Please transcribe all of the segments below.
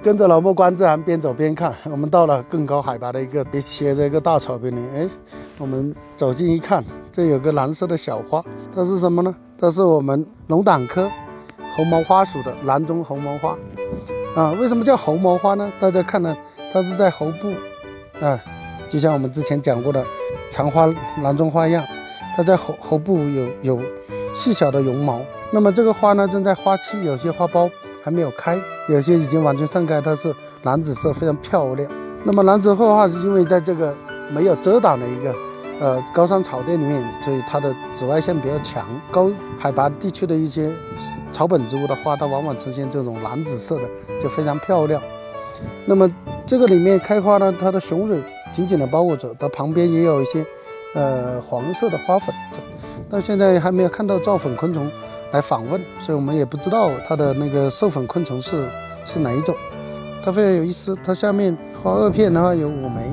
跟着老莫观自然，边走边看。我们到了更高海拔的一个斜着一个大草坪里，哎，我们走近一看，这有个蓝色的小花，它是什么呢？它是我们龙胆科红毛花属的蓝中红毛花啊。为什么叫红毛花呢？大家看呢，它是在喉部啊，就像我们之前讲过的长花蓝中花一样，它在喉喉部有有细小的绒毛。那么这个花呢，正在花期，有些花苞还没有开，有些已经完全盛开，它是蓝紫色，非常漂亮。那么蓝紫色花是因为在这个没有遮挡的一个呃高山草甸里面，所以它的紫外线比较强。高海拔地区的一些草本植物的花，它往往呈现这种蓝紫色的，就非常漂亮。那么这个里面开花呢，它的雄蕊紧紧地包裹着，它旁边也有一些呃黄色的花粉，但现在还没有看到造粉昆虫。来访问，所以我们也不知道它的那个授粉昆虫是是哪一种。它非常有意思，它下面花萼片的话有五枚，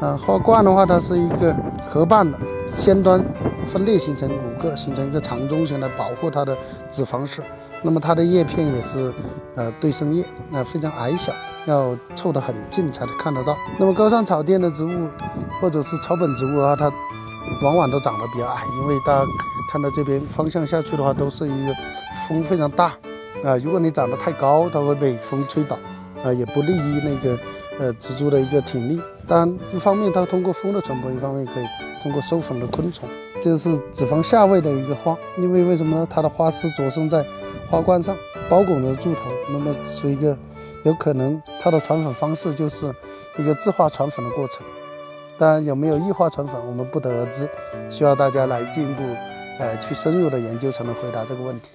啊，花冠的话它是一个合瓣的，先端分裂形成五个，形成一个长中型来保护它的子房室。那么它的叶片也是呃对生叶，那非常矮小，要凑得很近才能看得到。那么高山草甸的植物或者是草本植物啊，它往往都长得比较矮，因为它。看到这边方向下去的话，都是一个风非常大啊。如果你长得太高，它会被风吹倒啊，也不利于那个呃植株的一个挺立。当然，一方面它通过风的传播，一方面可以通过授粉的昆虫。这是子房下位的一个花，因为为什么呢？它的花丝着生在花冠上，包裹着柱头，那么是一个有可能它的传粉方式就是一个自化传粉的过程。当然，有没有异化传粉，我们不得而知，需要大家来进一步。呃，去深入的研究才能回答这个问题。